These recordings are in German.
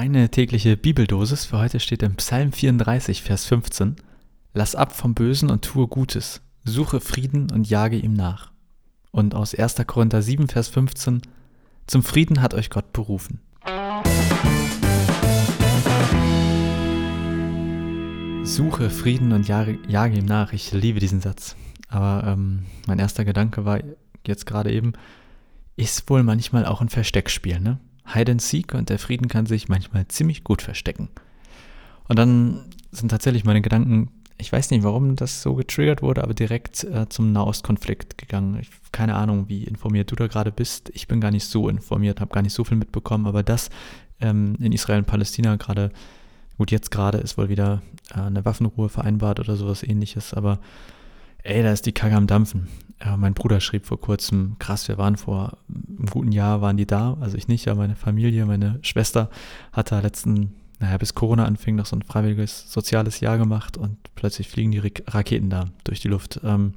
Deine tägliche Bibeldosis für heute steht im Psalm 34, Vers 15. Lass ab vom Bösen und tue Gutes, suche Frieden und jage ihm nach. Und aus 1. Korinther 7, Vers 15. Zum Frieden hat euch Gott berufen. Suche Frieden und jage, jage ihm nach. Ich liebe diesen Satz. Aber ähm, mein erster Gedanke war jetzt gerade eben, ist wohl manchmal auch ein Versteckspiel, ne? Hide and Seek und der Frieden kann sich manchmal ziemlich gut verstecken. Und dann sind tatsächlich meine Gedanken, ich weiß nicht, warum das so getriggert wurde, aber direkt äh, zum Nahostkonflikt gegangen. Ich, keine Ahnung, wie informiert du da gerade bist. Ich bin gar nicht so informiert, habe gar nicht so viel mitbekommen, aber das ähm, in Israel und Palästina gerade, gut, jetzt gerade ist wohl wieder äh, eine Waffenruhe vereinbart oder sowas ähnliches, aber ey, da ist die Kacke am Dampfen. Ja, mein Bruder schrieb vor kurzem, krass, wir waren vor einem guten Jahr, waren die da, also ich nicht, aber meine Familie, meine Schwester hat da letzten, naja, bis Corona anfing, noch so ein freiwilliges soziales Jahr gemacht und plötzlich fliegen die Raketen da durch die Luft. Ähm,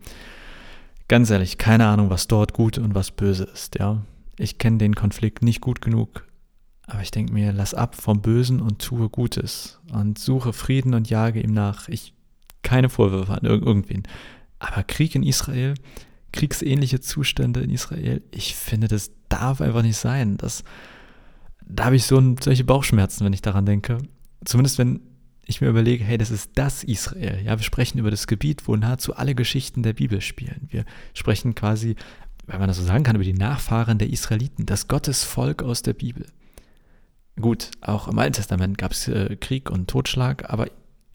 ganz ehrlich, keine Ahnung, was dort gut und was böse ist, ja. Ich kenne den Konflikt nicht gut genug, aber ich denke mir, lass ab vom Bösen und tue Gutes und suche Frieden und jage ihm nach. Ich keine Vorwürfe an irgendwen. Aber Krieg in Israel, kriegsähnliche Zustände in Israel, ich finde, das darf einfach nicht sein. Das, da habe ich so ein, solche Bauchschmerzen, wenn ich daran denke. Zumindest wenn ich mir überlege, hey, das ist das Israel. Ja, wir sprechen über das Gebiet, wo nahezu alle Geschichten der Bibel spielen. Wir sprechen quasi, wenn man das so sagen kann, über die Nachfahren der Israeliten, das Gottesvolk aus der Bibel. Gut, auch im Alten Testament gab es äh, Krieg und Totschlag, aber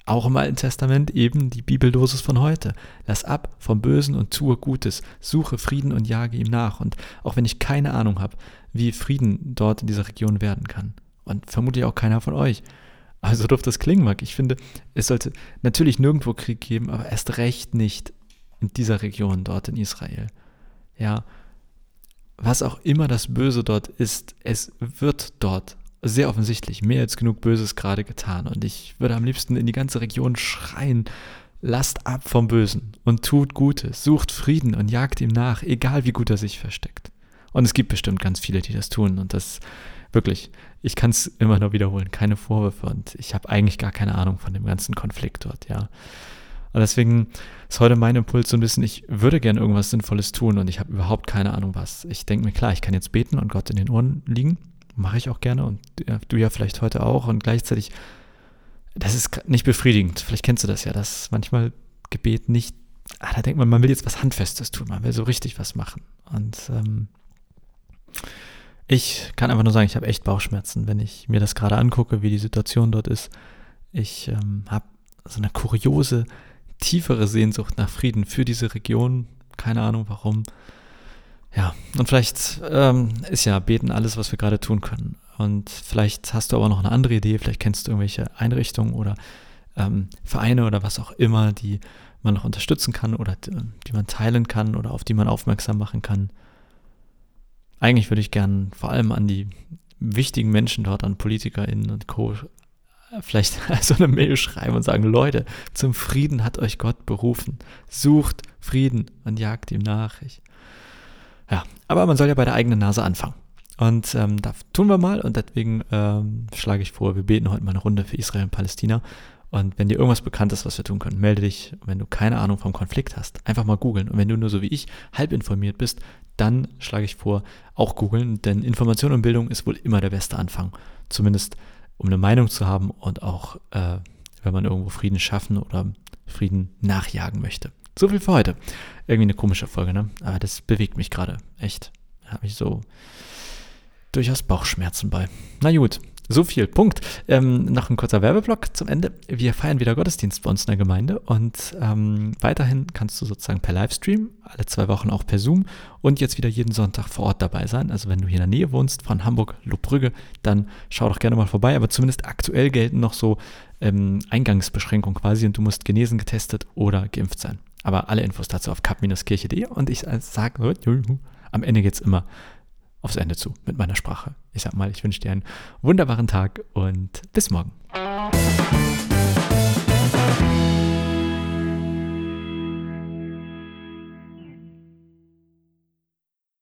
auch im Alten Testament eben die Bibeldosis von heute. Lass ab vom Bösen und tue Gutes, suche Frieden und jage ihm nach. Und auch wenn ich keine Ahnung habe, wie Frieden dort in dieser Region werden kann, und vermutlich auch keiner von euch, also doof das klingen mag, ich finde, es sollte natürlich nirgendwo Krieg geben, aber erst recht nicht in dieser Region dort in Israel. Ja, was auch immer das Böse dort ist, es wird dort sehr offensichtlich mehr als genug Böses gerade getan. Und ich würde am liebsten in die ganze Region schreien, lasst ab vom Bösen und tut Gutes, sucht Frieden und jagt ihm nach, egal wie gut er sich versteckt. Und es gibt bestimmt ganz viele, die das tun. Und das wirklich, ich kann es immer nur wiederholen, keine Vorwürfe. Und ich habe eigentlich gar keine Ahnung von dem ganzen Konflikt dort, ja. Und deswegen ist heute mein Impuls so ein bisschen, ich würde gerne irgendwas Sinnvolles tun und ich habe überhaupt keine Ahnung was. Ich denke mir, klar, ich kann jetzt beten und Gott in den Ohren liegen mache ich auch gerne und ja, du ja vielleicht heute auch und gleichzeitig, das ist nicht befriedigend. Vielleicht kennst du das ja, dass manchmal Gebet nicht, ah, da denkt man, man will jetzt was Handfestes tun, man will so richtig was machen. Und ähm, ich kann einfach nur sagen, ich habe echt Bauchschmerzen, wenn ich mir das gerade angucke, wie die Situation dort ist. Ich ähm, habe so eine kuriose, tiefere Sehnsucht nach Frieden für diese Region. Keine Ahnung warum. Ja, und vielleicht ähm, ist ja Beten alles, was wir gerade tun können. Und vielleicht hast du aber noch eine andere Idee, vielleicht kennst du irgendwelche Einrichtungen oder ähm, Vereine oder was auch immer, die man noch unterstützen kann oder die, die man teilen kann oder auf die man aufmerksam machen kann. Eigentlich würde ich gern vor allem an die wichtigen Menschen dort, an PolitikerInnen und Co. vielleicht so eine Mail schreiben und sagen, Leute, zum Frieden hat euch Gott berufen. Sucht Frieden und jagt ihm nach. Ich ja, aber man soll ja bei der eigenen Nase anfangen. Und ähm, da tun wir mal und deswegen ähm, schlage ich vor, wir beten heute mal eine Runde für Israel und Palästina. Und wenn dir irgendwas bekannt ist, was wir tun können, melde dich. wenn du keine Ahnung vom Konflikt hast, einfach mal googeln. Und wenn du nur so wie ich halb informiert bist, dann schlage ich vor, auch googeln, denn Information und Bildung ist wohl immer der beste Anfang. Zumindest um eine Meinung zu haben und auch, äh, wenn man irgendwo Frieden schaffen oder Frieden nachjagen möchte. So viel für heute. Irgendwie eine komische Folge, ne? Aber das bewegt mich gerade. Echt. Da habe ich so durchaus Bauchschmerzen bei. Na gut, so viel. Punkt. Ähm, noch ein kurzer Werbeblock zum Ende. Wir feiern wieder Gottesdienst bei uns in der Gemeinde und ähm, weiterhin kannst du sozusagen per Livestream, alle zwei Wochen auch per Zoom und jetzt wieder jeden Sonntag vor Ort dabei sein. Also wenn du hier in der Nähe wohnst von Hamburg, Lobbrügge, dann schau doch gerne mal vorbei. Aber zumindest aktuell gelten noch so ähm, Eingangsbeschränkungen quasi und du musst genesen, getestet oder geimpft sein. Aber alle Infos dazu auf kap-kirche.de und ich sage, am Ende geht es immer aufs Ende zu mit meiner Sprache. Ich sag mal, ich wünsche dir einen wunderbaren Tag und bis morgen.